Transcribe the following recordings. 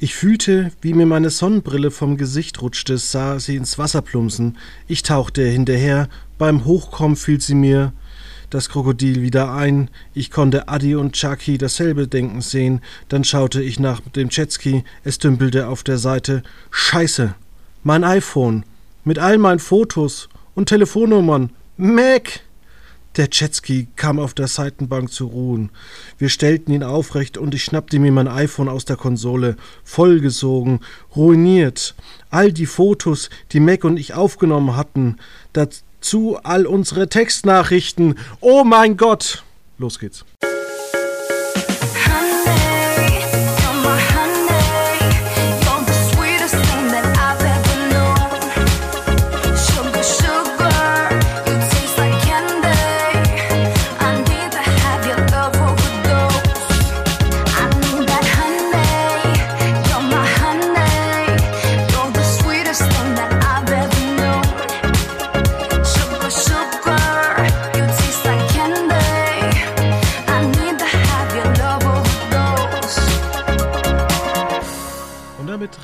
Ich fühlte, wie mir meine Sonnenbrille vom Gesicht rutschte, sah sie ins Wasser plumpsen. Ich tauchte hinterher, beim Hochkommen fiel sie mir das Krokodil wieder ein. Ich konnte Adi und Chucky dasselbe denken sehen. Dann schaute ich nach dem Jetski. Es dümpelte auf der Seite. Scheiße! Mein iPhone! Mit all meinen Fotos und Telefonnummern. Mac! Der Jetski kam auf der Seitenbank zu ruhen. Wir stellten ihn aufrecht und ich schnappte mir mein iPhone aus der Konsole. Vollgesogen, ruiniert. All die Fotos, die Mac und ich aufgenommen hatten. Dazu all unsere Textnachrichten. Oh mein Gott! Los geht's.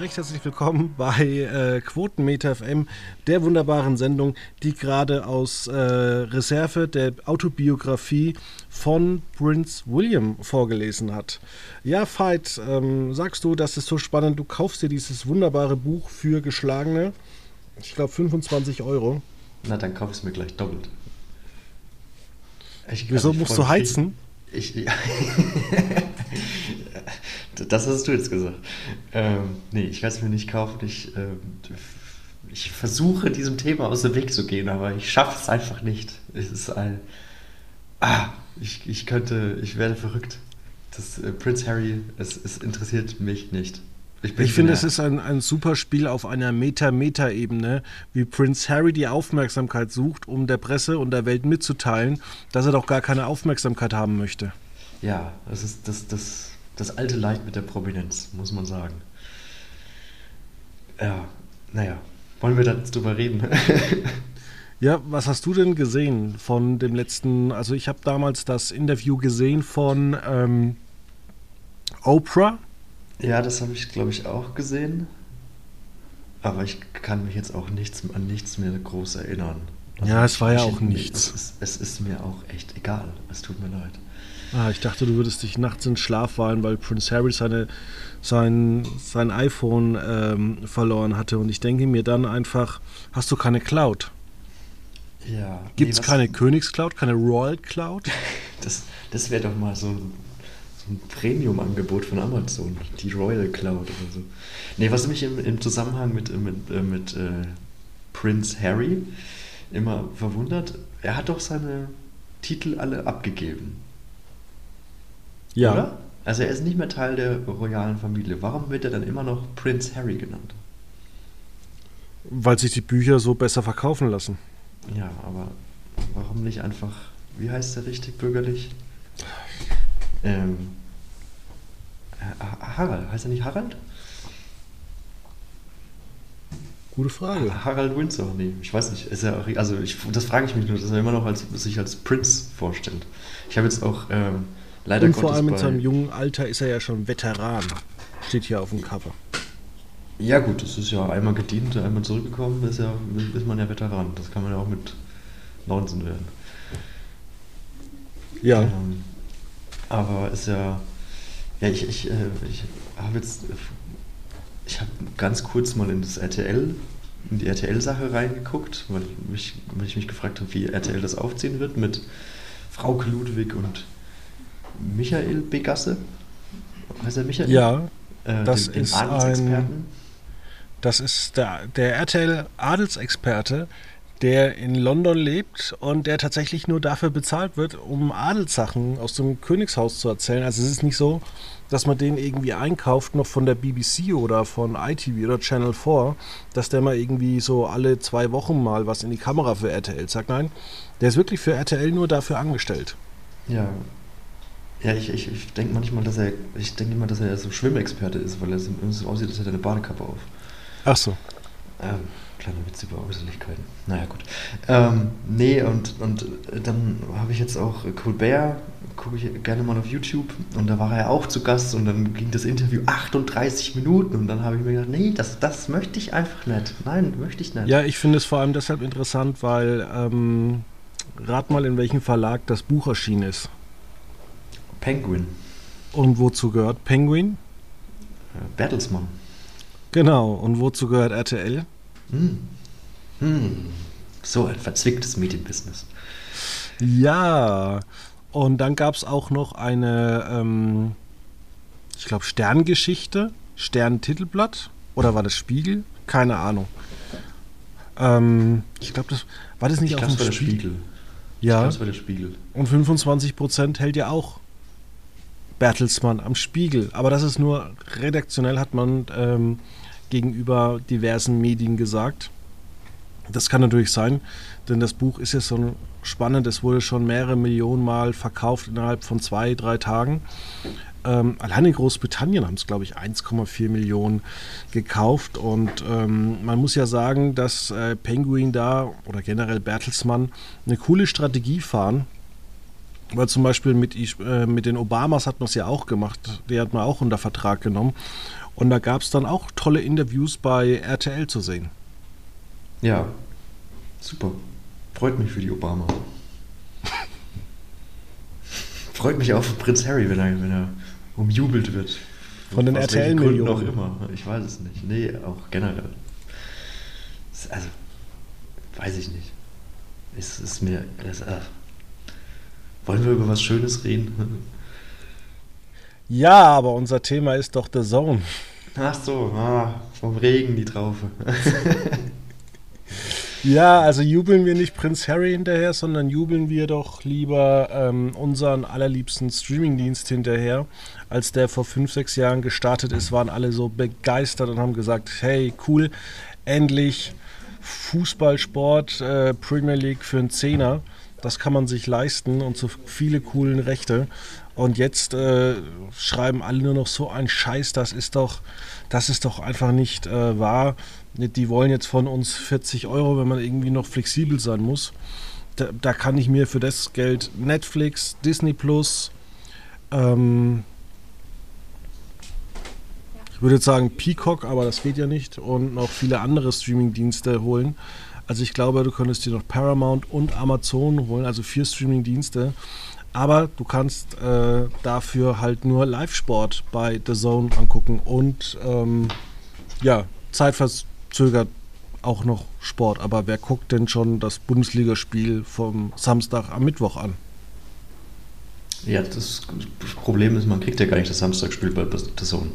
Recht herzlich willkommen bei äh, Quotenmeter FM, der wunderbaren Sendung, die gerade aus äh, Reserve der Autobiografie von Prince William vorgelesen hat. Ja, Veit, ähm, sagst du, das ist so spannend, du kaufst dir dieses wunderbare Buch für geschlagene, ich glaube 25 Euro. Na, dann kauf ich es mir gleich doppelt. Ich, Wieso musst du heizen? Ich, ja. Das hast du jetzt gesagt. Ähm, nee, ich werde es mir nicht kaufen. Ich, äh, ich versuche, diesem Thema aus dem Weg zu gehen, aber ich schaffe es einfach nicht. Es ist ein. Ah, ich, ich könnte, ich werde verrückt. Das äh, Prince Harry, es, es interessiert mich nicht. Ich, ich finde, es ist ein, ein super Spiel auf einer Meta-Meta-Ebene, wie Prince Harry die Aufmerksamkeit sucht, um der Presse und der Welt mitzuteilen, dass er doch gar keine Aufmerksamkeit haben möchte. Ja, das ist das, das das alte Leid mit der Prominenz, muss man sagen. Ja, naja, wollen wir da jetzt drüber reden? ja, was hast du denn gesehen von dem letzten, also ich habe damals das Interview gesehen von ähm, Oprah. Ja, das habe ich, glaube ich, auch gesehen. Aber ich kann mich jetzt auch nichts, an nichts mehr groß erinnern. Also ja, es war ja auch nichts. Es ist, es ist mir auch echt egal. Es tut mir leid. Ah, ich dachte, du würdest dich nachts in Schlaf weinen, weil Prince Harry seine, sein, sein iPhone ähm, verloren hatte. Und ich denke mir dann einfach, hast du keine Cloud? Ja. Gibt es nee, keine Königscloud, keine Royal Cloud? Das, das wäre doch mal so ein, so ein Premium-Angebot von Amazon, die Royal Cloud oder so. Nee, was mich im, im Zusammenhang mit, mit, äh, mit äh, Prince Harry immer verwundert, er hat doch seine Titel alle abgegeben. Ja. Oder? Also er ist nicht mehr Teil der royalen Familie. Warum wird er dann immer noch Prince Harry genannt? Weil sich die Bücher so besser verkaufen lassen. Ja, aber warum nicht einfach, wie heißt der richtig bürgerlich? Ähm, Harald, heißt er nicht Harald? Gute Frage. Harald Windsor, nee, ich weiß nicht. Ist er, also ich, das frage ich mich nur, dass er immer noch als, sich als Prince vorstellt. Ich habe jetzt auch ähm, Leider Und vor allem in seinem jungen Alter ist er ja schon Veteran. Steht hier auf dem Cover. Ja gut, das ist ja einmal gedient, einmal zurückgekommen, ist, ja, ist man ja Veteran. Das kann man ja auch mit 19 werden. Ja. Ähm, aber ist ja, ja ich, ich, äh, ich habe jetzt, ich habe ganz kurz mal in das RTL, in die RTL-Sache reingeguckt, weil ich, mich, weil ich mich gefragt habe, wie RTL das aufziehen wird mit Frauke Ludwig und Michael Begasse. Heißt er Michael? Ja, äh, das den, den ist ein. Das ist der, der RTL-Adelsexperte, der in London lebt und der tatsächlich nur dafür bezahlt wird, um Adelssachen aus dem Königshaus zu erzählen. Also es ist nicht so, dass man den irgendwie einkauft, noch von der BBC oder von ITV oder Channel 4, dass der mal irgendwie so alle zwei Wochen mal was in die Kamera für RTL sagt. Nein, der ist wirklich für RTL nur dafür angestellt. Ja, ja, ich, ich, ich denke manchmal, dass er, ich denke immer, dass er so Schwimmexperte ist, weil er so aussieht, als hätte er eine Badekappe auf. Ach so. Ähm, kleiner Witz über Äußerlichkeiten. Naja, gut. Ähm, nee, und, und dann habe ich jetzt auch Colbert, gucke ich gerne mal auf YouTube, und da war er auch zu Gast und dann ging das Interview 38 Minuten und dann habe ich mir gedacht, nee, das, das möchte ich einfach nicht. Nein, möchte ich nicht. Ja, ich finde es vor allem deshalb interessant, weil, ähm, rat mal, in welchem Verlag das Buch erschienen ist. Penguin. Und wozu gehört Penguin? Äh, Bertelsmann. Genau, und wozu gehört RTL? Hm. Hm. So ein verzwicktes Medienbusiness. Ja, und dann gab es auch noch eine, ähm, ich glaube, Sterngeschichte, Stern-Titelblatt oder war das Spiegel? Keine Ahnung. Ähm, ich glaube, das war das nicht ich auf glaub, das der Spiegel? Spiegel. Ich Ja, glaube, es war der Spiegel. und 25% hält ja auch Bertelsmann am Spiegel. Aber das ist nur redaktionell, hat man ähm, gegenüber diversen Medien gesagt. Das kann natürlich sein, denn das Buch ist ja so spannend. Es wurde schon mehrere Millionen Mal verkauft innerhalb von zwei, drei Tagen. Ähm, allein in Großbritannien haben es, glaube ich, 1,4 Millionen gekauft. Und ähm, man muss ja sagen, dass äh, Penguin da oder generell Bertelsmann eine coole Strategie fahren. Weil zum Beispiel mit, äh, mit den Obamas hat man es ja auch gemacht. Die hat man auch unter Vertrag genommen. Und da gab es dann auch tolle Interviews bei RTL zu sehen. Ja, super. Freut mich für die Obama. Freut mich auch für Prinz Harry, wenn er, wenn er umjubelt wird. Von den Gründen auch RTL-Millionen. immer. Ich weiß es nicht. Nee, auch generell. Also, weiß ich nicht. Es ist mir. Es, äh, wollen wir über was Schönes reden? Ja, aber unser Thema ist doch The Zone. Ach so, ah, vom Regen die Traufe. Ja, also jubeln wir nicht Prinz Harry hinterher, sondern jubeln wir doch lieber ähm, unseren allerliebsten Streamingdienst hinterher. Als der vor fünf, sechs Jahren gestartet ist, waren alle so begeistert und haben gesagt, hey, cool, endlich Fußballsport, äh, Premier League für einen Zehner. Das kann man sich leisten und so viele coolen Rechte. Und jetzt äh, schreiben alle nur noch so ein Scheiß, das ist doch, das ist doch einfach nicht äh, wahr. Die wollen jetzt von uns 40 Euro, wenn man irgendwie noch flexibel sein muss. Da, da kann ich mir für das Geld Netflix, Disney Plus, ähm, ich würde jetzt sagen Peacock, aber das geht ja nicht, und noch viele andere Streaming-Dienste holen. Also ich glaube, du könntest dir noch Paramount und Amazon holen, also vier Streaming-Dienste. Aber du kannst äh, dafür halt nur Live-Sport bei The Zone angucken und ähm, ja, zeitverzögert auch noch Sport. Aber wer guckt denn schon das Bundesligaspiel vom Samstag am Mittwoch an? Ja, das Problem ist, man kriegt ja gar nicht das Samstagsspiel bei The Zone,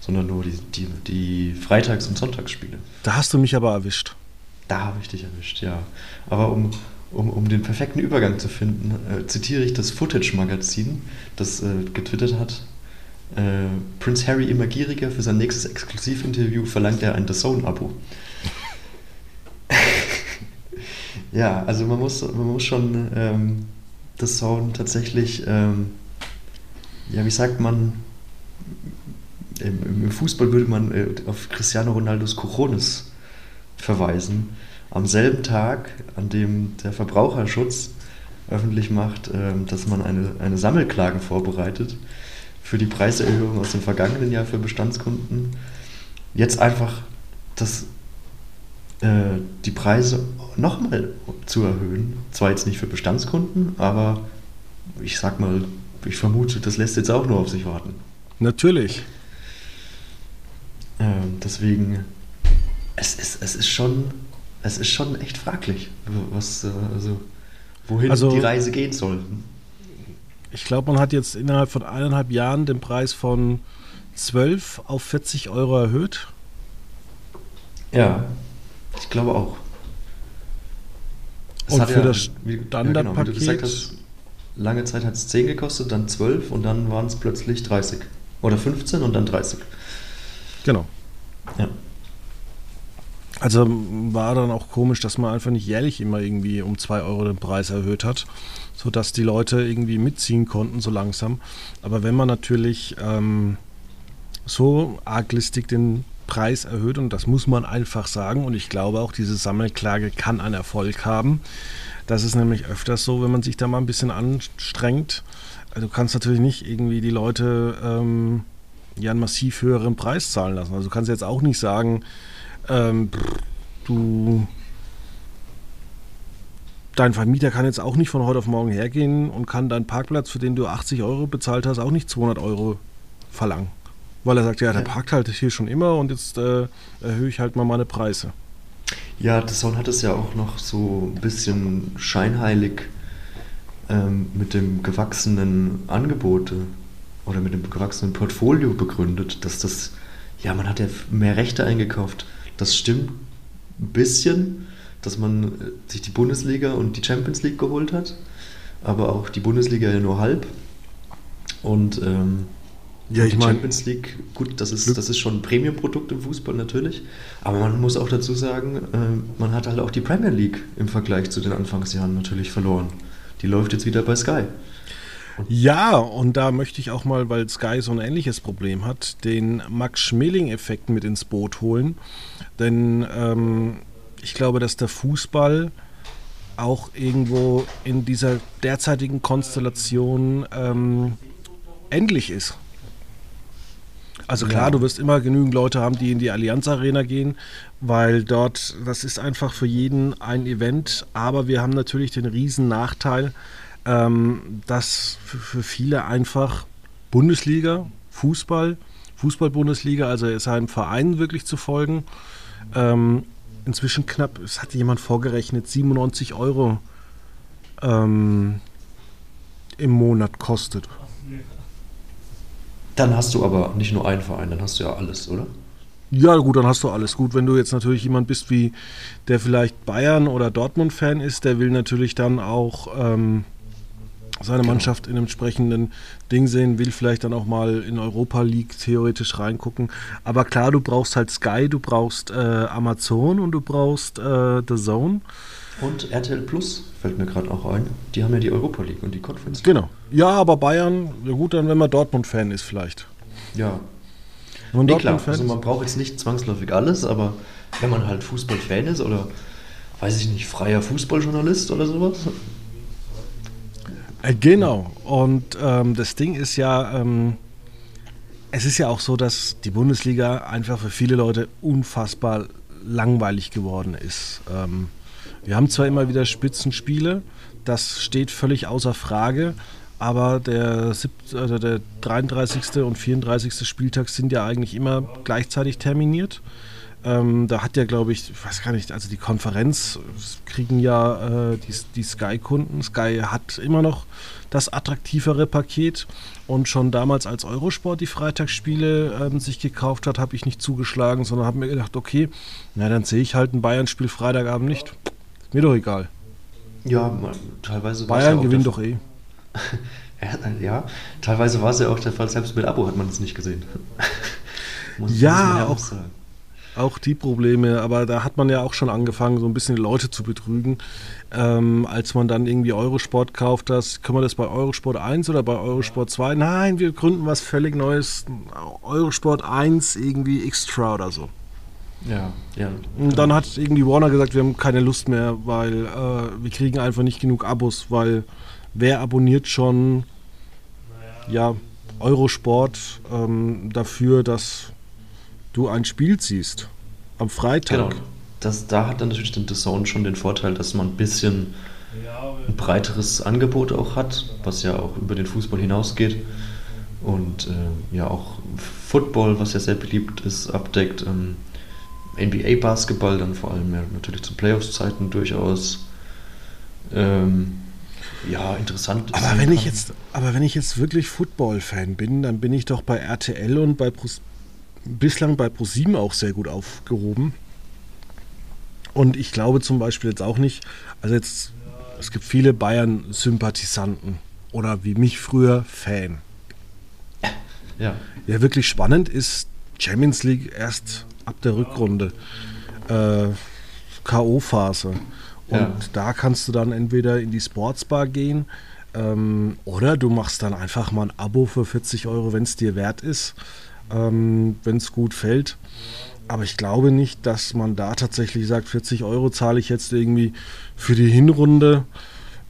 sondern nur die, die, die Freitags- und Sonntagsspiele. Da hast du mich aber erwischt. Da habe ich dich erwischt, ja. Aber um, um, um den perfekten Übergang zu finden, äh, zitiere ich das Footage-Magazin, das äh, getwittert hat. Äh, Prince Harry immer gieriger, für sein nächstes Exklusivinterview verlangt er ein The Zone-Abo. ja, also man muss, man muss schon ähm, The Zone tatsächlich, ähm, ja, wie sagt man, im, im Fußball würde man äh, auf Cristiano Ronaldos Cojones verweisen. Am selben Tag, an dem der Verbraucherschutz öffentlich macht, ähm, dass man eine, eine Sammelklage vorbereitet für die Preiserhöhung aus dem vergangenen Jahr für Bestandskunden, jetzt einfach das, äh, die Preise nochmal zu erhöhen. Zwar jetzt nicht für Bestandskunden, aber ich sag mal, ich vermute, das lässt jetzt auch nur auf sich warten. Natürlich. Ähm, deswegen, es ist, es ist schon, es ist schon echt fraglich, was, äh, also, wohin Also- die Reise gehen soll. Ich glaube, man hat jetzt innerhalb von eineinhalb Jahren den Preis von 12 auf 40 Euro erhöht. Ja, ich glaube auch. Es Und für das wie, wie du Standardpaket- gesagt hast, lange Zeit hat es 10 gekostet, dann 12 und dann waren es plötzlich 30. Oder 15 und dann 30. Genau. Ja. Also war dann auch komisch, dass man einfach nicht jährlich immer irgendwie um 2 Euro den Preis erhöht hat, sodass die Leute irgendwie mitziehen konnten so langsam. Aber wenn man natürlich ähm, so arglistig den Preis erhöht und das muss man einfach sagen. Und ich glaube auch, diese Sammelklage kann einen Erfolg haben. Das ist nämlich öfters so, wenn man sich da mal ein bisschen anstrengt. Also du kannst natürlich nicht irgendwie die Leute ähm, ja einen massiv höheren Preis zahlen lassen. Also du kannst jetzt auch nicht sagen, ähm, du dein Vermieter kann jetzt auch nicht von heute auf morgen hergehen und kann deinen Parkplatz, für den du 80 Euro bezahlt hast, auch nicht 200 Euro verlangen. Weil er sagt, ja, der parkt halt hier schon immer und jetzt äh, erhöhe ich halt mal meine Preise. Ja, The Zone hat es ja auch noch so ein bisschen scheinheilig ähm, mit dem gewachsenen Angebote oder mit dem gewachsenen Portfolio begründet, dass das, ja, man hat ja mehr Rechte eingekauft. Das stimmt ein bisschen, dass man äh, sich die Bundesliga und die Champions League geholt hat, aber auch die Bundesliga ja nur halb. Und ähm, ja, ich die mein, Champions League, gut, das ist, das ist schon ein Premium-Produkt im Fußball natürlich, aber man muss auch dazu sagen, äh, man hat halt auch die Premier League im Vergleich zu den Anfangsjahren natürlich verloren. Die läuft jetzt wieder bei Sky. Ja, und da möchte ich auch mal, weil Sky so ein ähnliches Problem hat, den Max Schmeling-Effekt mit ins Boot holen. Denn ähm, ich glaube, dass der Fußball auch irgendwo in dieser derzeitigen Konstellation ähm, endlich ist. Also klar, ja. du wirst immer genügend Leute haben, die in die Allianz Arena gehen, weil dort, das ist einfach für jeden ein Event, aber wir haben natürlich den riesen Nachteil, ähm, dass für, viele einfach Bundesliga, Fußball, Fußball-Bundesliga, also seinem Verein wirklich zu folgen, ähm, inzwischen knapp, es hatte jemand vorgerechnet, 97 Euro ähm, im Monat kostet. Dann hast du aber nicht nur einen Verein, dann hast du ja alles, oder? Ja, gut, dann hast du alles. Gut, wenn du jetzt natürlich jemand bist, wie der vielleicht Bayern- oder Dortmund-Fan ist, der will natürlich dann auch ähm, seine genau. Mannschaft in einem entsprechenden Ding sehen, will vielleicht dann auch mal in Europa League theoretisch reingucken. Aber klar, du brauchst halt Sky, du brauchst äh, Amazon und du brauchst äh, The Zone. Und RTL Plus fällt mir gerade auch ein. Die haben ja die Europa League und die Conference League. Genau. Ja, aber Bayern, ja gut, dann wenn man Dortmund-Fan ist vielleicht. Ja. Nun, nee, klar, also man braucht jetzt nicht zwangsläufig alles, aber wenn man halt Fußball-Fan ist oder, weiß ich nicht, freier Fußballjournalist oder sowas, genau. Und ähm, das Ding ist ja, ähm, es ist ja auch so, dass die Bundesliga einfach für viele Leute unfassbar langweilig geworden ist. Ähm, wir haben zwar immer wieder Spitzenspiele, das steht völlig außer Frage, aber der, also der 33. und 34. Spieltag sind ja eigentlich immer gleichzeitig terminiert. Ähm, da hat ja, glaube ich, ich weiß gar nicht, also die Konferenz kriegen ja äh, die, die Sky-Kunden. Sky hat immer noch das attraktivere Paket. Und schon damals, als Eurosport die Freitagsspiele ähm, sich gekauft hat, habe ich nicht zugeschlagen, sondern habe mir gedacht, okay, na dann sehe ich halt ein Bayern-Spiel Freitagabend nicht. Ist mir doch egal. Ja, teilweise Bayern ja gewinnt doch eh. ja, teilweise war es ja auch der Fall, selbst mit Abo hat man es nicht gesehen. ja, auch, sagen auch die Probleme, aber da hat man ja auch schon angefangen, so ein bisschen die Leute zu betrügen. Ähm, als man dann irgendwie Eurosport kauft, das, können wir das bei Eurosport 1 oder bei Eurosport 2? Nein, wir gründen was völlig Neues. Eurosport 1 irgendwie Extra oder so. Ja, ja. Und dann hat irgendwie Warner gesagt, wir haben keine Lust mehr, weil äh, wir kriegen einfach nicht genug Abos, weil wer abonniert schon ja, Eurosport ähm, dafür, dass du ein Spiel ziehst. Am Freitag. Genau. Das, da hat dann natürlich den Sound schon den Vorteil, dass man ein bisschen ein breiteres Angebot auch hat, was ja auch über den Fußball hinausgeht. Und äh, ja auch Football, was ja sehr beliebt ist, abdeckt. Ähm, NBA-Basketball dann vor allem ja natürlich zu Playoffs-Zeiten durchaus. Ähm, ja, interessant. Aber wenn, ich jetzt, aber wenn ich jetzt wirklich Football-Fan bin, dann bin ich doch bei RTL und bei bislang bei ProSieben auch sehr gut aufgehoben. Und ich glaube zum Beispiel jetzt auch nicht, also jetzt, es gibt viele Bayern-Sympathisanten oder wie mich früher Fan. Ja. Ja, wirklich spannend ist Champions League erst ab der Rückrunde. Äh, K.O.-Phase. Und ja. da kannst du dann entweder in die Sportsbar gehen ähm, oder du machst dann einfach mal ein Abo für 40 Euro, wenn es dir wert ist ähm, wenn es gut fällt. Aber ich glaube nicht, dass man da tatsächlich sagt, 40 Euro zahle ich jetzt irgendwie für die Hinrunde.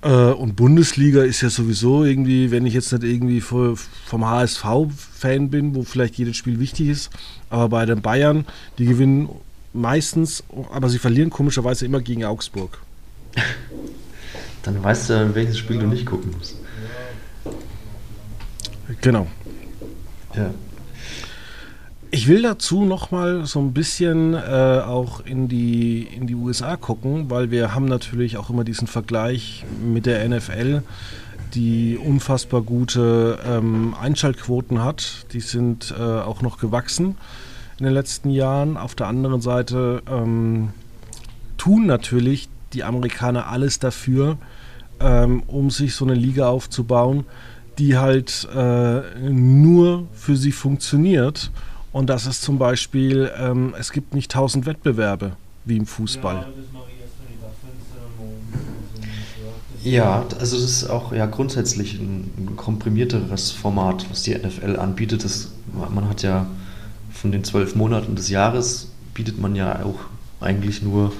Äh, und Bundesliga ist ja sowieso irgendwie, wenn ich jetzt nicht irgendwie vom HSV-Fan bin, wo vielleicht jedes Spiel wichtig ist, aber bei den Bayern, die gewinnen meistens, aber sie verlieren komischerweise immer gegen Augsburg. Dann weißt du, welches Spiel du nicht gucken musst. Genau. Ja. Ich will dazu noch mal so ein bisschen äh, auch in die, in die USA gucken, weil wir haben natürlich auch immer diesen Vergleich mit der NFL, die unfassbar gute ähm, Einschaltquoten hat. Die sind äh, auch noch gewachsen in den letzten Jahren. Auf der anderen Seite ähm, tun natürlich die Amerikaner alles dafür, ähm, um sich so eine Liga aufzubauen, die halt äh, nur für sie funktioniert und das ist zum Beispiel, ähm, es gibt nicht tausend Wettbewerbe wie im Fußball. Ja, also das ist auch ja grundsätzlich ein, ein komprimierteres Format, was die NFL anbietet. Das, man hat ja von den zwölf Monaten des Jahres bietet man ja auch eigentlich nur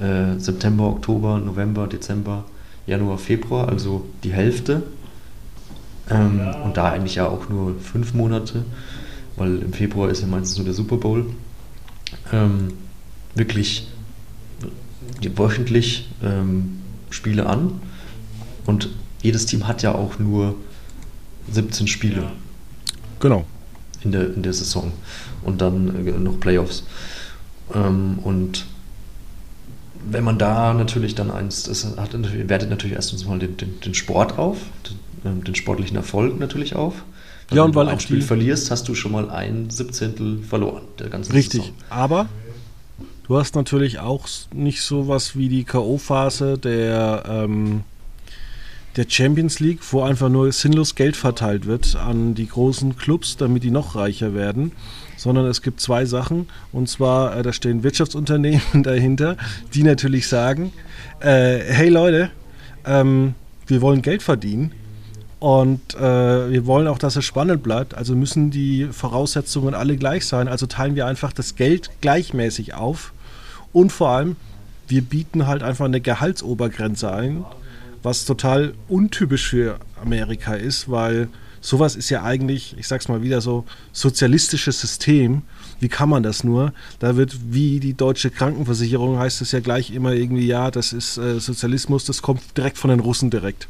äh, September, Oktober, November, Dezember, Januar, Februar, also die Hälfte. Ähm, und da eigentlich ja auch nur fünf Monate weil im Februar ist ja meistens so der Super Bowl. Ähm, wirklich wöchentlich ähm, Spiele an und jedes Team hat ja auch nur 17 Spiele. Genau. In der, in der Saison und dann äh, noch Playoffs. Ähm, und wenn man da natürlich dann eins, das hat, wertet natürlich erstens mal den, den, den Sport auf, den, ähm, den sportlichen Erfolg natürlich auf. Ja, und weil du ein Spiel verlierst, hast du schon mal ein Siebzehntel verloren der ganzen Richtig, Saison. aber du hast natürlich auch nicht so was wie die K.O.-Phase der, ähm, der Champions League, wo einfach nur sinnlos Geld verteilt wird an die großen Clubs, damit die noch reicher werden. Sondern es gibt zwei Sachen. Und zwar, äh, da stehen Wirtschaftsunternehmen dahinter, die natürlich sagen, äh, hey Leute, ähm, wir wollen Geld verdienen und äh, wir wollen auch, dass es spannend bleibt. Also müssen die Voraussetzungen alle gleich sein. Also teilen wir einfach das Geld gleichmäßig auf. Und vor allem, wir bieten halt einfach eine Gehaltsobergrenze ein, was total untypisch für Amerika ist, weil sowas ist ja eigentlich, ich sag's mal wieder so, sozialistisches System. Wie kann man das nur? Da wird wie die deutsche Krankenversicherung heißt es ja gleich immer irgendwie, ja, das ist äh, Sozialismus, das kommt direkt von den Russen direkt.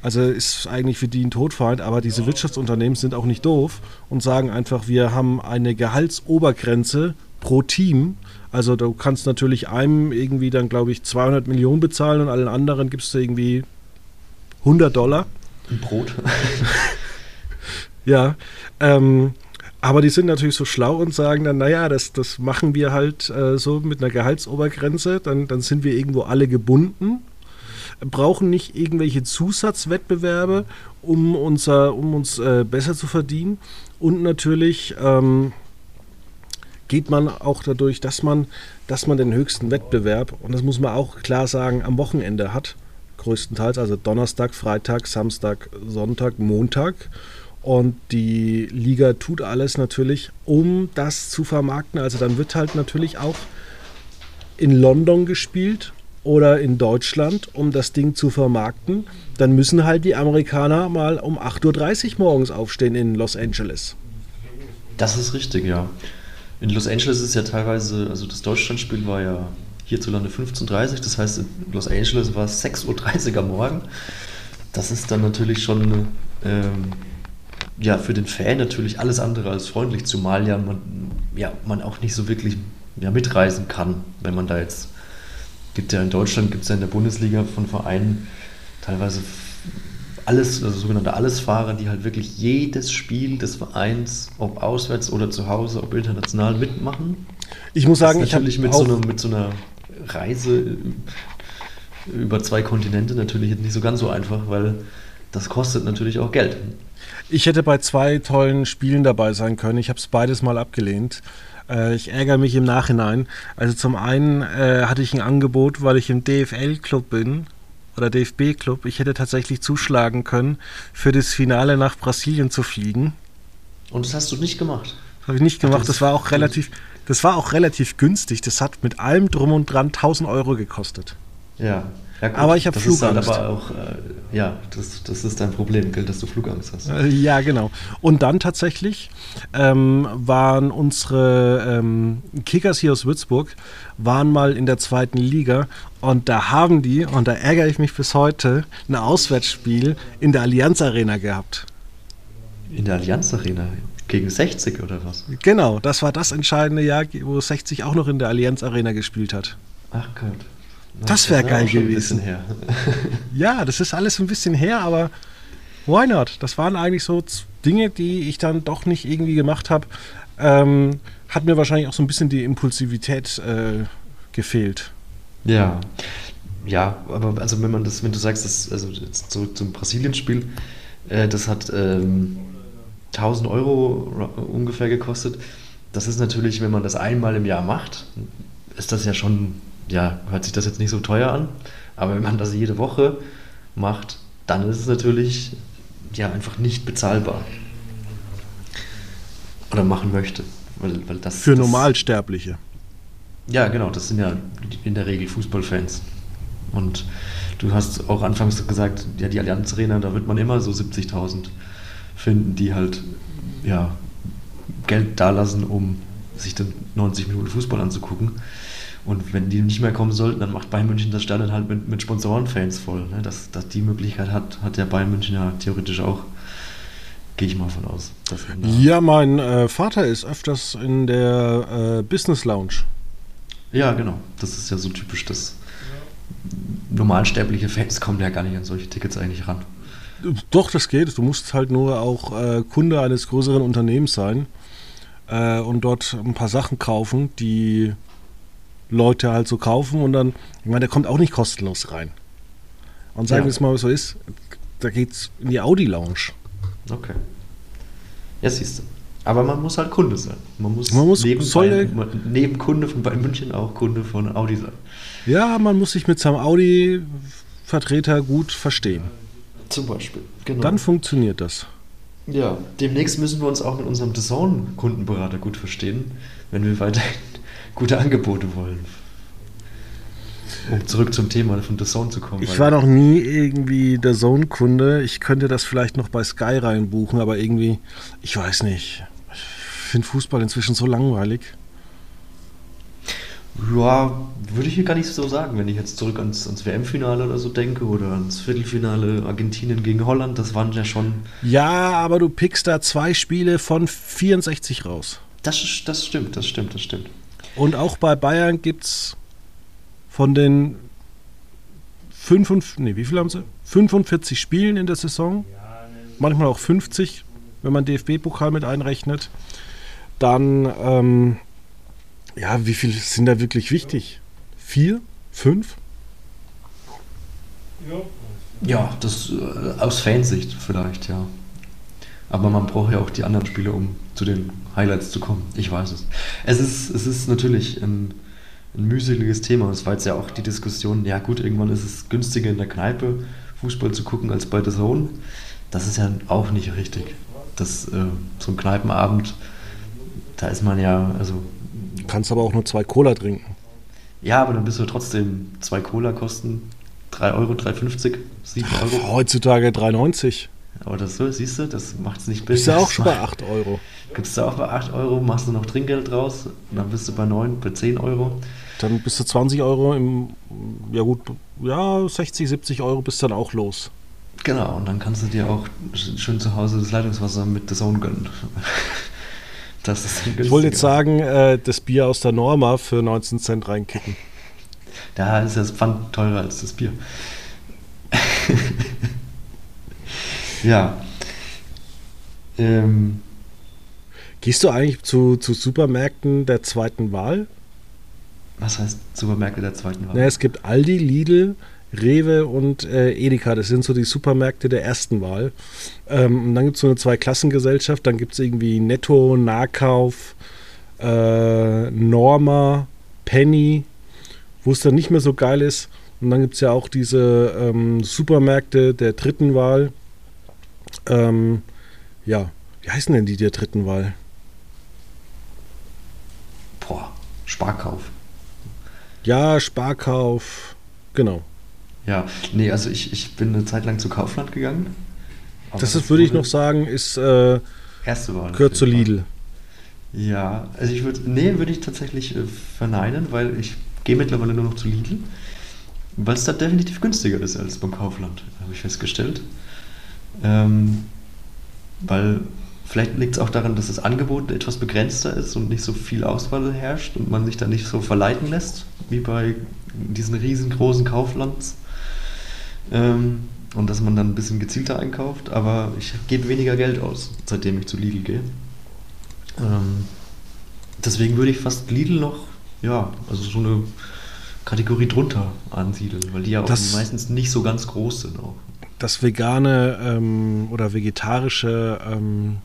Also ist eigentlich für die ein Todfeind, aber diese Wirtschaftsunternehmen sind auch nicht doof und sagen einfach, wir haben eine Gehaltsobergrenze pro Team. Also du kannst natürlich einem irgendwie dann, glaube ich, 200 Millionen bezahlen und allen anderen gibst du irgendwie 100 Dollar. Ein Brot. ja, ähm, aber die sind natürlich so schlau und sagen dann, naja, das, das machen wir halt äh, so mit einer Gehaltsobergrenze, dann, dann sind wir irgendwo alle gebunden brauchen nicht irgendwelche Zusatzwettbewerbe, um, unser, um uns äh, besser zu verdienen. Und natürlich ähm, geht man auch dadurch, dass man, dass man den höchsten Wettbewerb, und das muss man auch klar sagen, am Wochenende hat. Größtenteils, also Donnerstag, Freitag, Samstag, Sonntag, Montag. Und die Liga tut alles natürlich, um das zu vermarkten. Also dann wird halt natürlich auch in London gespielt oder in Deutschland, um das Ding zu vermarkten, dann müssen halt die Amerikaner mal um 8.30 Uhr morgens aufstehen in Los Angeles. Das ist richtig, ja. In Los Angeles ist ja teilweise, also das Deutschlandspiel war ja hierzulande 15.30 Uhr, das heißt in Los Angeles war es 6.30 Uhr am Morgen. Das ist dann natürlich schon ähm, ja, für den Fan natürlich alles andere als freundlich, zumal ja man, ja, man auch nicht so wirklich ja, mitreisen kann, wenn man da jetzt gibt ja in Deutschland, gibt es ja in der Bundesliga von Vereinen teilweise alles, also sogenannte Allesfahrer, die halt wirklich jedes Spiel des Vereins, ob auswärts oder zu Hause, ob international mitmachen. Ich muss sagen, ich natürlich mit so, einer, mit so einer Reise über zwei Kontinente natürlich nicht so ganz so einfach, weil das kostet natürlich auch Geld. Ich hätte bei zwei tollen Spielen dabei sein können. Ich habe es beides mal abgelehnt. Äh, ich ärgere mich im Nachhinein. Also zum einen äh, hatte ich ein Angebot, weil ich im DFL-Club bin oder DFB-Club. Ich hätte tatsächlich zuschlagen können, für das Finale nach Brasilien zu fliegen. Und das hast du nicht gemacht? Das habe ich nicht gemacht. Das war auch relativ, Das war auch relativ günstig. Das hat mit allem drum und dran 1000 Euro gekostet. Ja. Ja aber ich habe Flugangst. Halt aber auch, äh, ja, das, das ist dein Problem, gell, dass du Flugangst hast. Äh, ja, genau. Und dann tatsächlich ähm, waren unsere ähm, Kickers hier aus Würzburg, waren mal in der zweiten Liga und da haben die, und da ärgere ich mich bis heute, ein Auswärtsspiel in der Allianz Arena gehabt. In der Allianz Arena? Gegen 60 oder was? Genau, das war das entscheidende Jahr, wo 60 auch noch in der Allianz Arena gespielt hat. Ach Gott. Das wäre geil gewesen. ja, das ist alles ein bisschen her, aber why not? Das waren eigentlich so Dinge, die ich dann doch nicht irgendwie gemacht habe. Ähm, hat mir wahrscheinlich auch so ein bisschen die Impulsivität äh, gefehlt. Ja. Ja, aber also wenn man das, wenn du sagst, das, also jetzt zurück zum Brasilien-Spiel, äh, das hat ähm, 1000 Euro ungefähr gekostet. Das ist natürlich, wenn man das einmal im Jahr macht, ist das ja schon, ja, hört sich das jetzt nicht so teuer an. Aber wenn man das jede Woche macht, dann ist es natürlich ja einfach nicht bezahlbar. Oder machen möchte. Weil, weil das, Für das, Normalsterbliche. Ja, genau, das sind ja in der Regel Fußballfans. Und du hast auch anfangs gesagt, ja, die Allianz Arena, da wird man immer so 70.000 finden, die halt ja, Geld dalassen, um sich dann 90 Minuten Fußball anzugucken. Und wenn die nicht mehr kommen sollten, dann macht Bayern München das Stadion halt mit, mit Sponsorenfans voll. Ne? Dass, dass die Möglichkeit hat, hat der Bayern München ja theoretisch auch. Gehe ich mal von aus. ja, mein äh, Vater ist öfters in der äh, Business Lounge. Ja, genau. Das ist ja so typisch, dass normalsterbliche Fans kommen ja gar nicht an solche Tickets eigentlich ran. Doch, das geht. Du musst halt nur auch äh, Kunde eines größeren Unternehmens sein äh, und dort ein paar Sachen kaufen, die Leute halt so kaufen und dann, ich meine, der kommt auch nicht kostenlos rein. Und sagen wir es mal, was so ist, da geht's in die Audi Lounge. Okay. Ja, siehst du. Aber man muss halt Kunde sein. Man muss, man muss neben, Bayern, neben Kunde von Bayern München auch Kunde von Audi sein. Ja, man muss sich mit seinem Audi-Vertreter gut verstehen. Zum Beispiel, genau. Dann funktioniert das. Ja, demnächst müssen wir uns auch mit unserem Design-Kundenberater gut verstehen, wenn wir weiterhin gute Angebote wollen. Um zurück zum Thema von The Zone zu kommen. Ich war noch nie irgendwie der Zone-Kunde. Ich könnte das vielleicht noch bei Sky reinbuchen, aber irgendwie, ich weiß nicht. Ich finde Fußball inzwischen so langweilig. Ja, würde ich hier gar nicht so sagen, wenn ich jetzt zurück ans, ans WM-Finale oder so denke oder ans Viertelfinale Argentinien gegen Holland, das waren ja schon. Ja, aber du pickst da zwei Spiele von 64 raus. Das, das stimmt, das stimmt, das stimmt. Und auch bei Bayern gibt es von den 5, nee, wie viel haben sie? 45 Spielen in der Saison, manchmal auch 50, wenn man DFB-Pokal mit einrechnet. Dann ähm, ja, wie viele sind da wirklich wichtig? Vier? Fünf? Ja, das äh, aus Fansicht vielleicht, ja. Aber man braucht ja auch die anderen Spiele, um zu den Highlights zu kommen. Ich weiß es. Es ist, es ist natürlich ein, ein mühseliges Thema. Es war jetzt ja auch die Diskussion, ja gut, irgendwann ist es günstiger in der Kneipe Fußball zu gucken als bei The Zone. Das ist ja auch nicht richtig. Das, äh, so ein Kneipenabend, da ist man ja, also kannst aber auch nur zwei Cola trinken. Ja, aber dann bist du trotzdem zwei Cola kosten 3 Euro, 3,50, 7 Euro. Heutzutage 3,90. Aber das so, siehst du, das macht es nicht besser. Bist du auch schon bei 8 Euro. Gibst du auch bei 8 Euro, machst du noch Trinkgeld draus, dann bist du bei 9, bei 10 Euro. Dann bist du 20 Euro im, ja gut, ja, 60, 70 Euro bist dann auch los. Genau, und dann kannst du dir auch schön zu Hause das Leitungswasser mit der Zone gönnen. Das ist ich wollte jetzt sagen, äh, das Bier aus der Norma für 19 Cent reinkicken. Da ist das Pfand teurer als das Bier. ja. Ähm. Gehst du eigentlich zu, zu Supermärkten der zweiten Wahl? Was heißt Supermärkte der zweiten Wahl? Na, es gibt Aldi, Lidl, Rewe und äh, Edeka, das sind so die Supermärkte der ersten Wahl. Ähm, und dann gibt es so eine Zweiklassengesellschaft, dann gibt es irgendwie Netto, Nahkauf, äh, Norma, Penny, wo es dann nicht mehr so geil ist. Und dann gibt es ja auch diese ähm, Supermärkte der dritten Wahl. Ähm, ja, wie heißen denn die der dritten Wahl? Boah, Sparkauf. Ja, Sparkauf, genau. Ja, nee, also ich, ich bin eine Zeit lang zu Kaufland gegangen. das ist, würde ich noch sagen, ist äh, erste Wahl. gehört zu Lidl. Ja, also ich würde, nee, würde ich tatsächlich äh, verneinen, weil ich gehe mittlerweile nur noch zu Lidl, weil es da definitiv günstiger ist als beim Kaufland, habe ich festgestellt. Ähm, weil vielleicht liegt es auch daran, dass das Angebot etwas begrenzter ist und nicht so viel Auswahl herrscht und man sich da nicht so verleiten lässt, wie bei diesen riesengroßen Kauflands. Ähm, und dass man dann ein bisschen gezielter einkauft, aber ich gebe weniger Geld aus, seitdem ich zu Lidl gehe. Ähm, deswegen würde ich fast Lidl noch, ja, also so eine Kategorie drunter ansiedeln, weil die ja auch Das- meistens nicht so ganz groß sind auch. Das vegane ähm, oder vegetarische ähm,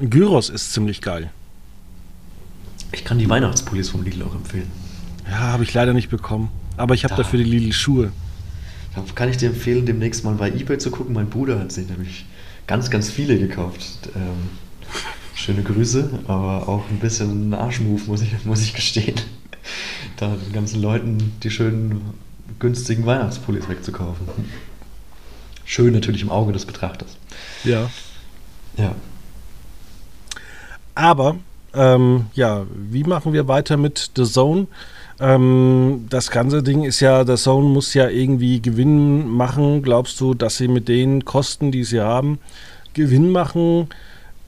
Gyros ist ziemlich geil. Ich kann die Weihnachtspullis vom Lidl auch empfehlen. Ja, habe ich leider nicht bekommen. Aber ich habe Da. dafür die Lidl-Schuhe. Da kann ich dir empfehlen, demnächst mal bei Ebay zu gucken. Mein Bruder hat sich nämlich ganz, ganz viele gekauft. Ähm, schöne Grüße, aber auch ein bisschen ein Arschmove, muss ich, muss ich gestehen. Da den ganzen Leuten die schönen, günstigen Weihnachtspullis wegzukaufen. Schön natürlich im Auge des Betrachters. Ja. Ja. Aber, ähm, ja, wie machen wir weiter mit The Zone? Ähm, das ganze Ding ist ja, The Zone muss ja irgendwie Gewinn machen. Glaubst du, dass sie mit den Kosten, die sie haben, Gewinn machen?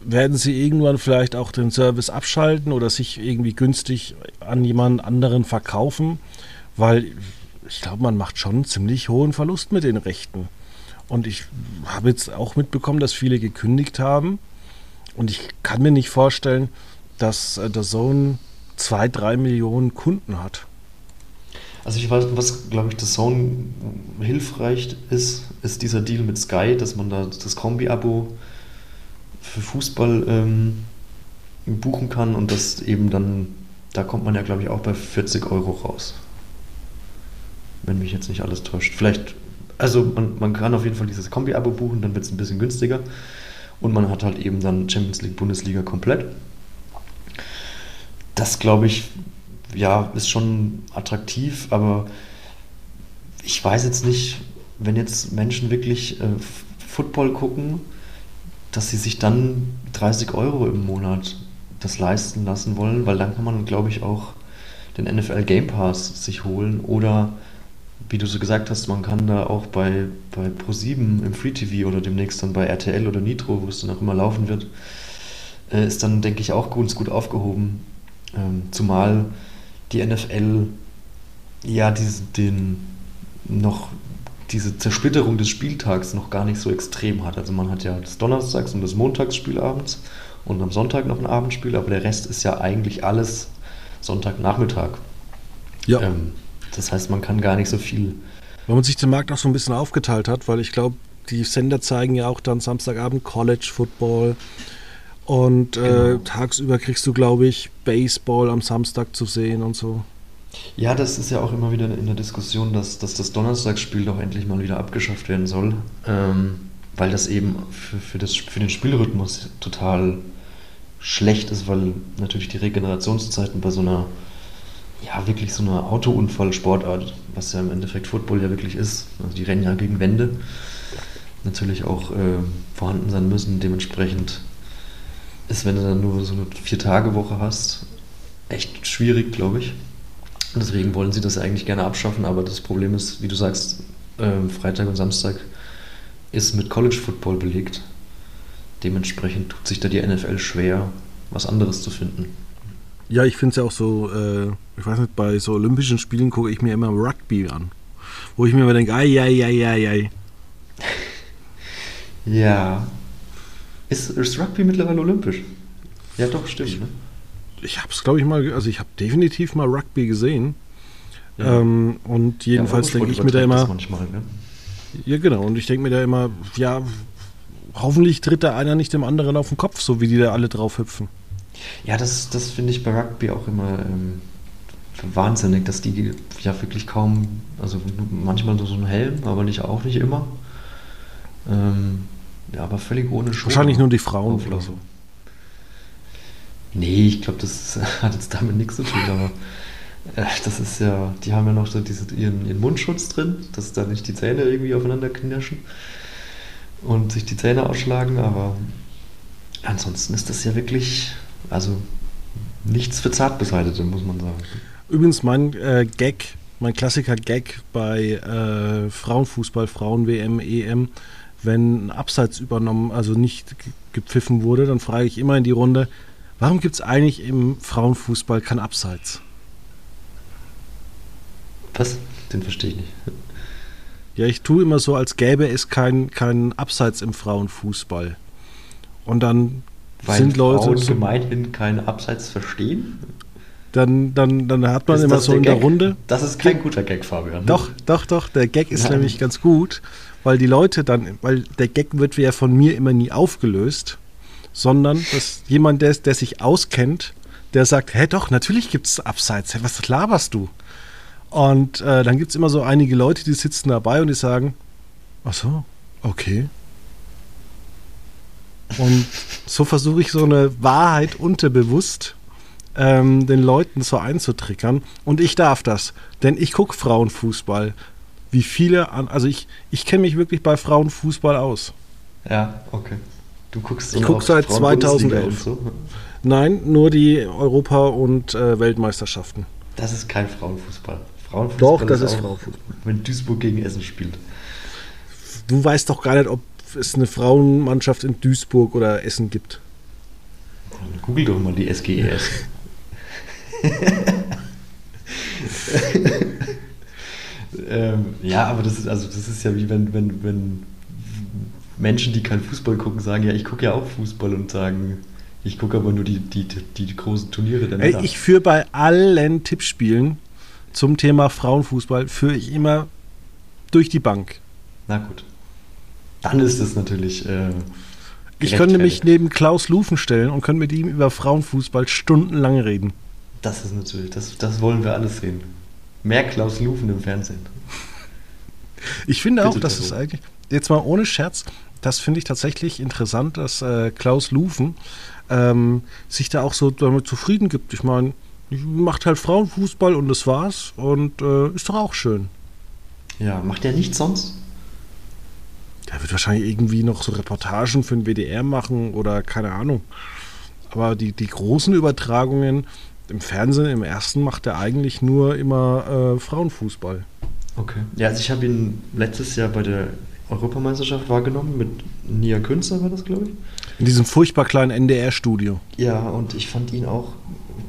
Werden sie irgendwann vielleicht auch den Service abschalten oder sich irgendwie günstig an jemand anderen verkaufen? Weil ich glaube, man macht schon einen ziemlich hohen Verlust mit den Rechten. Und ich habe jetzt auch mitbekommen, dass viele gekündigt haben. Und ich kann mir nicht vorstellen, dass äh, der Zone zwei, drei Millionen Kunden hat. Also ich weiß, was glaube ich das Zone hilfreich ist, ist dieser Deal mit Sky, dass man da das Kombi-Abo für Fußball ähm, buchen kann und das eben dann, da kommt man ja glaube ich auch bei 40 Euro raus. Wenn mich jetzt nicht alles täuscht. Vielleicht, also man, man kann auf jeden Fall dieses Kombi-Abo buchen, dann wird es ein bisschen günstiger und man hat halt eben dann Champions League, Bundesliga komplett. Das glaube ich, ja, ist schon attraktiv, aber ich weiß jetzt nicht, wenn jetzt Menschen wirklich äh, Football gucken, dass sie sich dann 30 Euro im Monat das leisten lassen wollen, weil dann kann man, glaube ich, auch den NFL Game Pass sich holen oder wie du so gesagt hast, man kann da auch bei, bei Pro7 im Free TV oder demnächst dann bei RTL oder Nitro, wo es dann auch immer laufen wird, äh, ist dann, denke ich, auch ganz gut aufgehoben. Ähm, zumal die NFL ja diesen, den noch diese Zersplitterung des Spieltags noch gar nicht so extrem hat. Also man hat ja das Donnerstags und das Montagsspiel abends und am Sonntag noch ein Abendspiel, aber der Rest ist ja eigentlich alles Sonntagnachmittag. Ähm, das heißt, man kann gar nicht so viel. Weil man sich den Markt auch so ein bisschen aufgeteilt hat, weil ich glaube, die Sender zeigen ja auch dann Samstagabend College Football und äh, Genau. tagsüber kriegst du, glaube ich, Baseball am Samstag zu sehen und so. Ja, das ist ja auch immer wieder in der Diskussion, dass, dass das Donnerstagsspiel doch endlich mal wieder abgeschafft werden soll, ähm, weil das eben für, für, das, für den Spielrhythmus total schlecht ist, weil natürlich die Regenerationszeiten bei so einer, ja, wirklich so einer Autounfallsportart, was ja im Endeffekt Football ja wirklich ist, also die rennen ja gegen Wände, natürlich auch äh, vorhanden sein müssen. Dementsprechend ist, wenn du dann nur so eine Vier-Tage-Woche hast, echt schwierig, glaube ich. Deswegen wollen sie das eigentlich gerne abschaffen, aber das Problem ist, wie du sagst, ähm, Freitag und Samstag ist mit College Football belegt. Dementsprechend tut sich da die NFL schwer, was anderes zu finden. Ja, ich finde es ja auch so, äh, ich weiß nicht, bei so Olympischen Spielen gucke ich mir immer Rugby an. Wo ich mir immer denke, ei, ei, ei, ei, ei. Ja. Ist, ist Rugby mittlerweile olympisch? Ja, doch, stimmt. Ne? Ich habe es, glaube ich, mal, also ich habe definitiv mal Rugby gesehen. Ja. Ähm, und jedenfalls Ja, denke ich mir da immer, Manchmal, ne? ja genau, und ich denke mir da immer, ja, hoffentlich tritt da einer nicht dem anderen auf den Kopf, so wie die da alle drauf hüpfen. Ja, das, das finde ich bei Rugby auch immer ähm, wahnsinnig, dass die ja wirklich kaum, also manchmal so einen Helm, aber nicht auch nicht immer. Ähm, ja, aber völlig ohne Schuhe. Wahrscheinlich nur die Frauen oder so. Nee, ich glaube, das hat jetzt damit nichts zu tun, aber Äh, Das ist ja, die haben ja noch so diese, ihren, ihren Mundschutz drin, dass da nicht die Zähne irgendwie aufeinander knirschen und sich die Zähne ausschlagen, aber ansonsten ist das ja wirklich, also nichts für Zartbeseitete, muss man sagen. Übrigens mein äh, Gag, mein Klassiker-Gag bei äh, Frauenfußball, Frauen-WM, EM, wenn ein Abseits übernommen, also nicht ge- gepfiffen wurde, dann frage ich immer in die Runde, warum gibt es eigentlich im Frauenfußball kein Abseits? Was? Den verstehe ich nicht. Ja, ich tue immer so, als gäbe es kein, kein Abseits im Frauenfußball. Und dann Weil sind Leute, Frauen gemeinhin keinen Abseits verstehen? dann, dann, dann hat man Ist immer so der in der Gag? Runde. Das ist kein guter Gag, Fabian. Doch, doch, doch, der Gag ist Nein. nämlich ganz gut, weil die Leute dann, weil der Gag wird ja von mir immer nie aufgelöst, sondern dass jemand, der, der sich auskennt, der sagt, hä doch, natürlich gibt es Abseits, hä, was laberst du? Und äh, dann gibt es immer so einige Leute, die sitzen dabei und die sagen, ach so, okay. Und so versuche ich so eine Wahrheit unterbewusst ähm, den Leuten so einzutrickern. Und ich darf das, denn ich gucke Frauenfußball. Wie viele an, also ich, ich kenne mich wirklich bei Frauenfußball aus. Ja, okay. Du guckst Ich nur guck auf seit Frauen-Bundesliga 2011. und so. Nein, nur die Europa- und äh, Weltmeisterschaften. Das ist kein Frauenfußball. Frauenfußball Doch, das ist auch, Frauenfußball. Wenn Duisburg gegen Essen spielt. Du weißt doch gar nicht, ob es eine Frauenmannschaft in Duisburg oder Essen gibt. Google doch mal die SGES. ähm, ja, aber das ist also das ist ja wie wenn, wenn, wenn Menschen, die keinen Fußball gucken, sagen, ja, ich gucke ja auch Fußball und sagen, ich gucke aber nur die, die, die, die großen Turniere der Männer. ich führe bei allen Tippspielen zum Thema Frauenfußball, führe ich immer durch die Bank. Na gut. Dann ist es natürlich. Äh, Ich könnte mich neben Klaus Lufen stellen und könnte mit ihm über Frauenfußball stundenlang reden. Das ist natürlich, das, das wollen wir alles sehen. Mehr Klaus Lufen im Fernsehen. Ich finde Bitte auch, dass darum. es eigentlich, jetzt mal ohne Scherz, das finde ich tatsächlich interessant, dass äh, Klaus Lufen ähm, sich da auch so damit zufrieden gibt. Ich meine, macht halt Frauenfußball und das war's und äh, ist doch auch schön. Ja, macht er nichts sonst? Der wird wahrscheinlich irgendwie noch so Reportagen für den WDR machen oder keine Ahnung. Aber die, die großen Übertragungen im Fernsehen, im ersten, macht er eigentlich nur immer äh, Frauenfußball. Okay. Ja, also ich habe ihn letztes Jahr bei der Europameisterschaft wahrgenommen, mit Nia Künzer war das, glaube ich. In diesem furchtbar kleinen NDR-Studio. Ja, und ich fand ihn auch,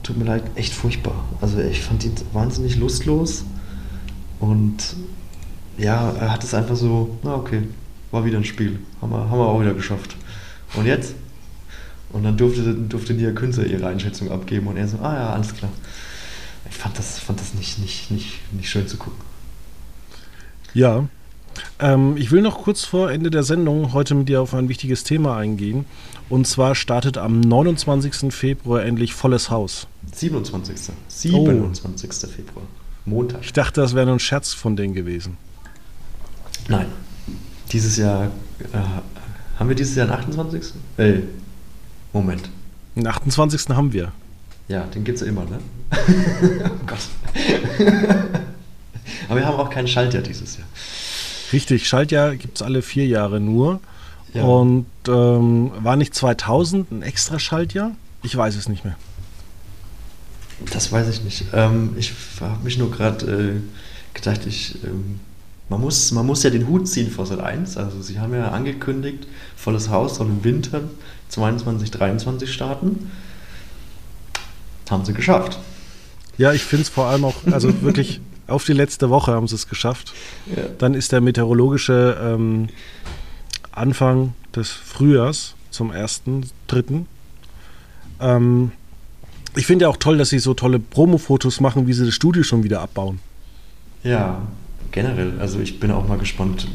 tut mir leid, echt furchtbar. Also ich fand ihn wahnsinnig lustlos und ja, er hat es einfach so, na okay, war wieder ein Spiel, haben wir, haben wir auch wieder geschafft. Und jetzt? Und dann durfte, durfte Nia Künzer ihre Einschätzung abgeben und er so, ah ja, alles klar. Ich fand das, fand das nicht, nicht, nicht, nicht schön zu gucken. Ja. Ähm, ich will noch kurz vor Ende der Sendung heute mit dir auf ein wichtiges Thema eingehen. Und zwar startet am 29. Februar endlich Volles Haus. 27. 27. Februar. Montag. Ich dachte, das wäre nur ein Scherz von denen gewesen. Nein. Dieses Jahr, äh, haben wir dieses Jahr den 28.? Äh, Moment. Den 28. haben wir. Ja, den gibt es ja immer, ne? oh Gott. Aber wir haben auch keinen Schaltjahr dieses Jahr. Richtig, Schaltjahr gibt es alle vier Jahre nur. Ja. Und ähm, war nicht 2000 ein extra Schaltjahr? Ich weiß es nicht mehr. Das weiß ich nicht. Ähm, ich habe mich nur gerade äh, gedacht, ich, ähm, man, muss, man muss ja den Hut ziehen vor Sat 1. Also sie haben ja angekündigt, volles Haus soll im Winter 22, 23 starten. Haben sie geschafft. Ja, ich finde es vor allem auch, also wirklich auf die letzte Woche haben sie es geschafft. Ja. Dann ist der meteorologische ähm, Anfang des Frühjahrs zum 1.3. Ähm, ich finde ja auch toll, dass sie so tolle Promo-Fotos machen, wie sie das Studio schon wieder abbauen. Ja, generell. Also ich bin auch mal gespannt,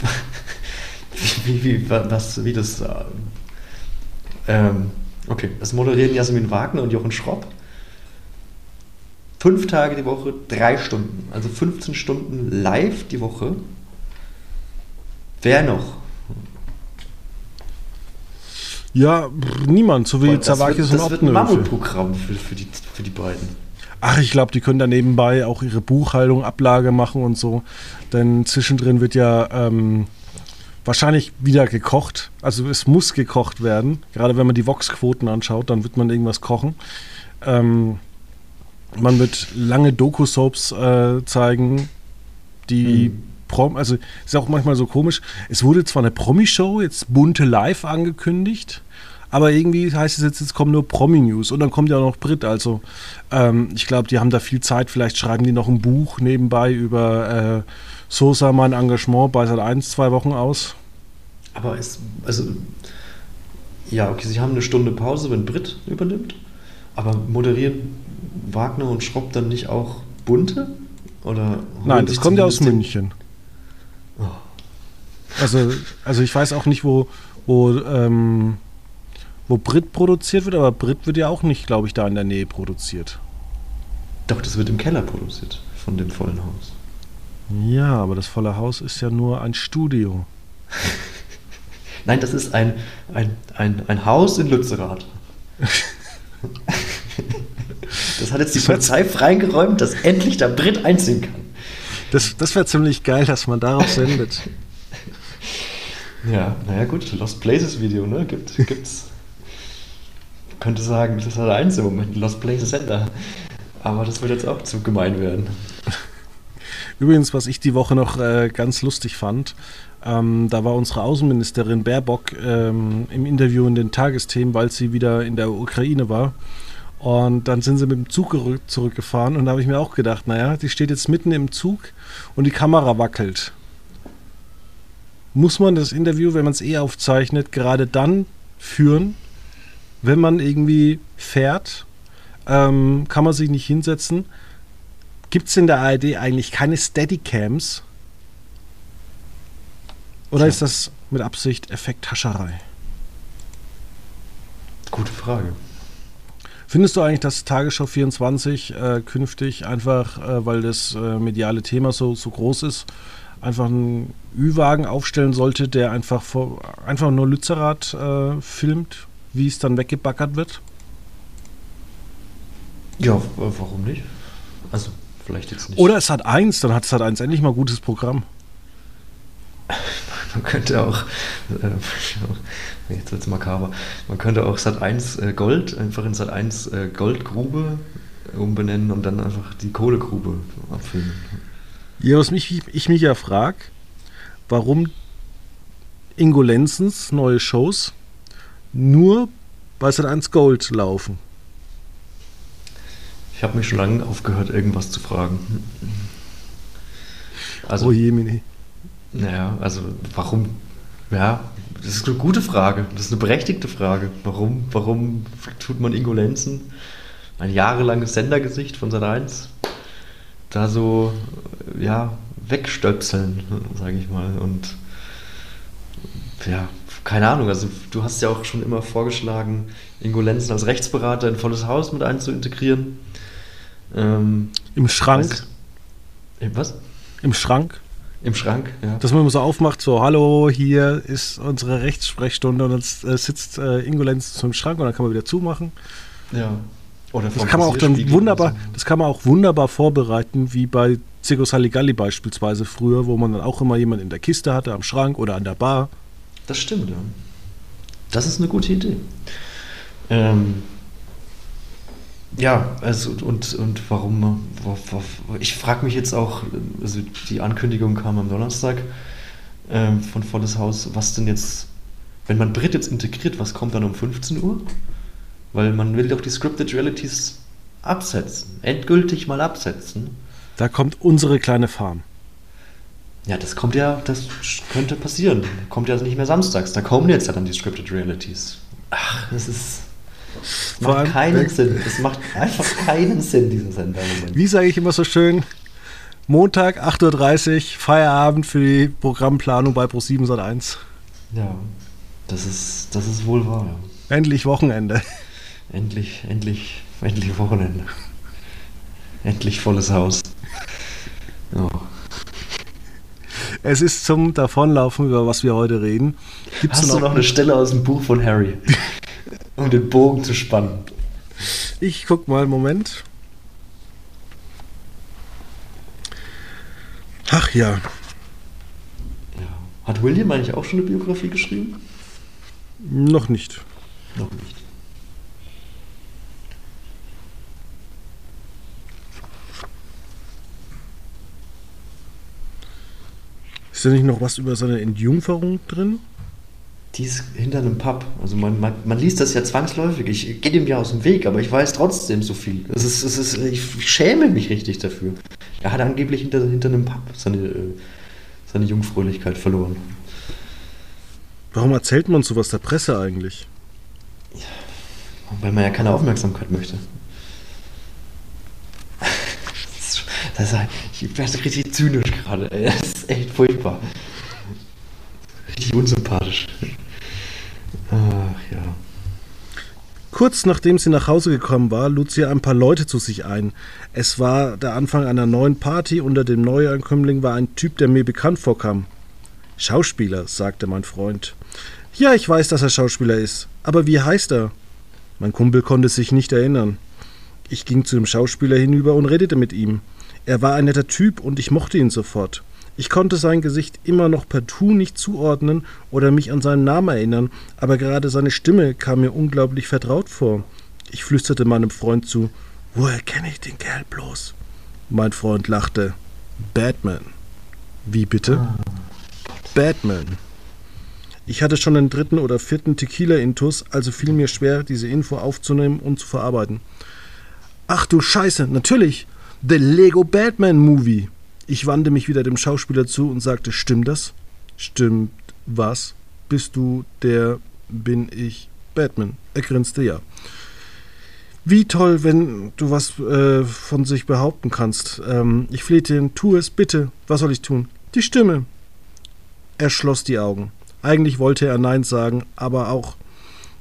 wie, wie, wa- was, wie das. äh, Ähm, okay, es moderieren Jasmin Wagner und Jochen Schropp. Fünf Tage die Woche, drei Stunden. Also 15 Stunden live die Woche. Wer noch? Ja, niemand, so wie Zawakis und das wird ein. Mammutprogramm für, für, die, für die beiden. Ach, ich glaube, die können da nebenbei auch ihre Buchhaltung, Ablage machen und so. Denn zwischendrin wird ja ähm, wahrscheinlich wieder gekocht. Also es muss gekocht werden. Gerade wenn man die Vox-Quoten anschaut, dann wird man irgendwas kochen. Ähm, man wird lange Doku-Soaps äh, zeigen, die mhm. Prom, also ist auch manchmal so komisch. Es wurde zwar eine Promi-Show, jetzt bunte Live angekündigt, aber irgendwie heißt es jetzt, es kommen nur Promi-News und dann kommt ja auch noch Brit. Also ähm, ich glaube, die haben da viel Zeit. Vielleicht schreiben die noch ein Buch nebenbei über äh, Sosa, mein Engagement bei seit ein, zwei Wochen aus. Aber es, also, ja, okay, sie haben eine Stunde Pause, wenn Brit übernimmt, aber moderieren Wagner und Schropp dann nicht auch bunte? Oder Nein, das kommt ja aus München. Oh. Also, also ich weiß auch nicht, wo, wo, ähm, wo Brit produziert wird, aber Brit wird ja auch nicht, glaube ich, da in der Nähe produziert. Doch, das wird im Keller produziert, von dem vollen Haus. Ja, aber das volle Haus ist ja nur ein Studio. Nein, das ist ein, ein, ein, ein Haus in Lützerath. Das hat jetzt die Polizei freigeräumt, dass endlich da Brit einziehen kann. Das, das wäre ziemlich geil, dass man darauf sendet. Ja, naja gut, Lost Places Video, ne? Gibt, gibt's. Könnte sagen, das hat eins im Moment, Lost Places Sender. Aber das wird jetzt auch zu gemein werden. Übrigens, was ich die Woche noch äh, ganz lustig fand, ähm, da war unsere Außenministerin Baerbock ähm, im Interview in den Tagesthemen, weil sie wieder in der Ukraine war. Und dann sind sie mit dem Zug zurückgefahren und da habe ich mir auch gedacht, naja, die steht jetzt mitten im Zug und die Kamera wackelt. Muss man das Interview, wenn man es eh aufzeichnet, gerade dann führen, wenn man irgendwie fährt? Ähm, kann man sich nicht hinsetzen? Gibt es in der ARD eigentlich keine Steadycams? Oder Tja. ist das mit Absicht Effekthascherei? Gute Frage. Findest du eigentlich, dass Tagesschau 24 äh, künftig einfach, äh, weil das äh, mediale Thema so, so groß ist, einfach einen Ü-Wagen aufstellen sollte, der einfach, vor, einfach nur Lützerath äh, filmt, wie es dann weggebackert wird? Ja, warum nicht? Also, vielleicht jetzt nicht. Oder es hat eins, dann hat es halt eins endlich mal gutes Programm. Man könnte auch, äh, jetzt wird es makaber, man könnte auch Sat 1 äh, Gold einfach in Sat 1 äh, Goldgrube umbenennen und dann einfach die Kohlegrube abfilmen. Ja, was mich, ich mich ja frage, warum Ingo Lenzens neue Shows nur bei Sat 1 Gold laufen. Ich habe mich schon lange aufgehört, irgendwas zu fragen. Also, oh je, Mini. Naja, also warum? Ja, das ist eine gute Frage. Das ist eine berechtigte Frage. Warum, warum tut man Ingo Lenzen, ein jahrelanges Sendergesicht von Sat 1, da so, ja, wegstöpseln, sage ich mal. Und ja, keine Ahnung, also du hast ja auch schon immer vorgeschlagen, Ingo Lenzen als Rechtsberater in volles Haus mit einzuintegrieren. Ähm, Im Schrank. Was? was? Im Schrank. Im Schrank, ja. Dass man so aufmacht, so, hallo, hier ist unsere Rechtssprechstunde und dann äh, sitzt äh, Ingo Lenz zum Schrank und dann kann man wieder zumachen. Ja. Oder das kann man auch dann wunderbar, so. das kann man auch wunderbar vorbereiten, wie bei Circus Halligalli beispielsweise früher, wo man dann auch immer jemanden in der Kiste hatte, am Schrank oder an der Bar. Das stimmt, ja. Das ist eine gute Idee. Ähm, ja, also und, und warum, ich frage mich jetzt auch, also die Ankündigung kam am Donnerstag ähm, von Volles Haus, was denn jetzt, wenn man Brit jetzt integriert, was kommt dann um 15 Uhr? Weil man will doch die Scripted Realities absetzen, endgültig mal absetzen. Da kommt unsere kleine Farm. Ja, das kommt ja, das könnte passieren. Kommt ja nicht mehr samstags, da kommen jetzt ja dann die Scripted Realities. Ach, das ist das macht allem, keinen Sinn. Das macht einfach keinen Sinn, dieser Sender. Wie sage ich immer so schön? Montag, 8.30 Uhr, Feierabend für die Programmplanung bei Pro7 Sat1. Ja, das ist, das ist wohl wahr. Ja. Endlich Wochenende. Endlich, endlich, endlich Wochenende. Endlich volles Haus. Oh. Es ist zum Davonlaufen, über was wir heute reden. Gibt's Hast noch du noch eine Stelle aus dem Buch von Harry? um den Bogen zu spannen. Ich guck mal einen Moment. Ach ja. ja. Hat William eigentlich auch schon eine Biografie geschrieben? Noch nicht. Noch nicht. Ist da nicht noch was über seine Entjungferung drin? Die ist hinter einem Pub. Also man, man, man liest das ja zwangsläufig. Ich gehe dem ja aus dem Weg, aber ich weiß trotzdem so viel. Es ist, es ist, ich schäme mich richtig dafür. Er hat angeblich hinter, hinter einem Pub seine, äh, seine Jungfräulichkeit verloren. Warum erzählt man sowas der Presse eigentlich? Weil man ja keine Aufmerksamkeit möchte. Das ist, ich werde richtig zynisch gerade. Das ist echt furchtbar. Richtig unsympathisch. Ach ja. Kurz nachdem sie nach Hause gekommen war, lud sie ein paar Leute zu sich ein. Es war der Anfang einer neuen Party. Unter dem Neuankömmling war ein Typ, der mir bekannt vorkam. Schauspieler, sagte mein Freund. Ja, ich weiß, dass er Schauspieler ist. Aber wie heißt er? Mein Kumpel konnte sich nicht erinnern. Ich ging zu dem Schauspieler hinüber und redete mit ihm. Er war ein netter Typ und ich mochte ihn sofort. Ich konnte sein Gesicht immer noch partout nicht zuordnen oder mich an seinen Namen erinnern, aber gerade seine Stimme kam mir unglaublich vertraut vor. Ich flüsterte meinem Freund zu, woher kenne ich den Kerl bloß? Mein Freund lachte. Batman. Wie bitte? Batman. Ich hatte schon den dritten oder vierten Tequila-Intus, also fiel mir schwer, diese Info aufzunehmen und zu verarbeiten. Ach du Scheiße, natürlich. The Lego Batman Movie. Ich wandte mich wieder dem Schauspieler zu und sagte, stimmt das? Stimmt was? Bist du der, bin ich Batman? Er grinste ja. Wie toll, wenn du was äh, von sich behaupten kannst. Ähm, ich flehte ihn, tu es, bitte. Was soll ich tun? Die Stimme. Er schloss die Augen. Eigentlich wollte er Nein sagen, aber auch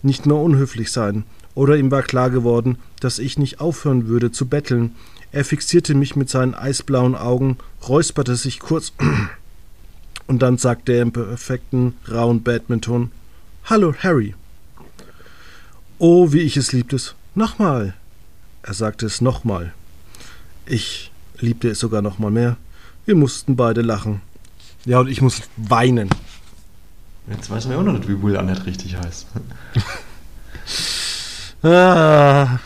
nicht mehr unhöflich sein. Oder ihm war klar geworden, dass ich nicht aufhören würde zu betteln. Er fixierte mich mit seinen eisblauen Augen, räusperte sich kurz und dann sagte er im perfekten, rauen Badminton: Hallo, Harry. Oh, wie ich es liebte es. Nochmal. Er sagte es nochmal. Ich liebte es sogar nochmal mehr. Wir mussten beide lachen. Ja, und ich muss weinen. Jetzt weiß man ja auch noch nicht, wie Will Arnett richtig heißt. Ah.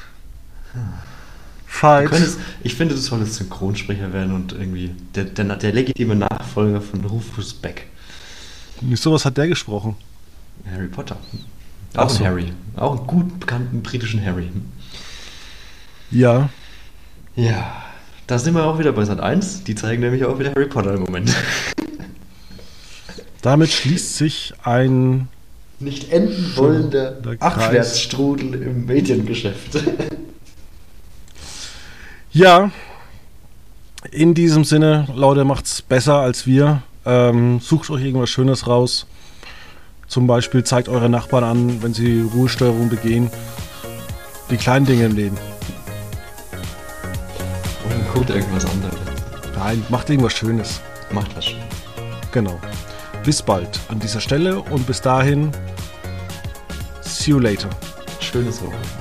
Fight. könntest, ich finde, du solltest Synchronsprecher werden und irgendwie der, der, der legitime Nachfolger von Rufus Beck. Sowas hat der gesprochen. Harry Potter. Auch ein so. Harry. Auch einen gut bekannten britischen Harry. Ja. Ja, da sind wir auch wieder bei Sat 1. Die zeigen nämlich auch wieder Harry Potter im Moment. Damit schließt sich ein. Nicht enden wollender. Abwärtsstrudel im Mediengeschäft. Ja. In diesem Sinne, Leute, macht's besser als wir. Ähm, sucht euch irgendwas Schönes raus. Zum Beispiel zeigt eure Nachbarn an, wenn sie Ruhestörungen begehen. Die kleinen Dinge im Leben. Und guckt irgendwas anderes. Nein, macht irgendwas Schönes. Macht was schön. Genau. Bis bald an dieser Stelle und bis dahin. See you later. Schönes Wochenende.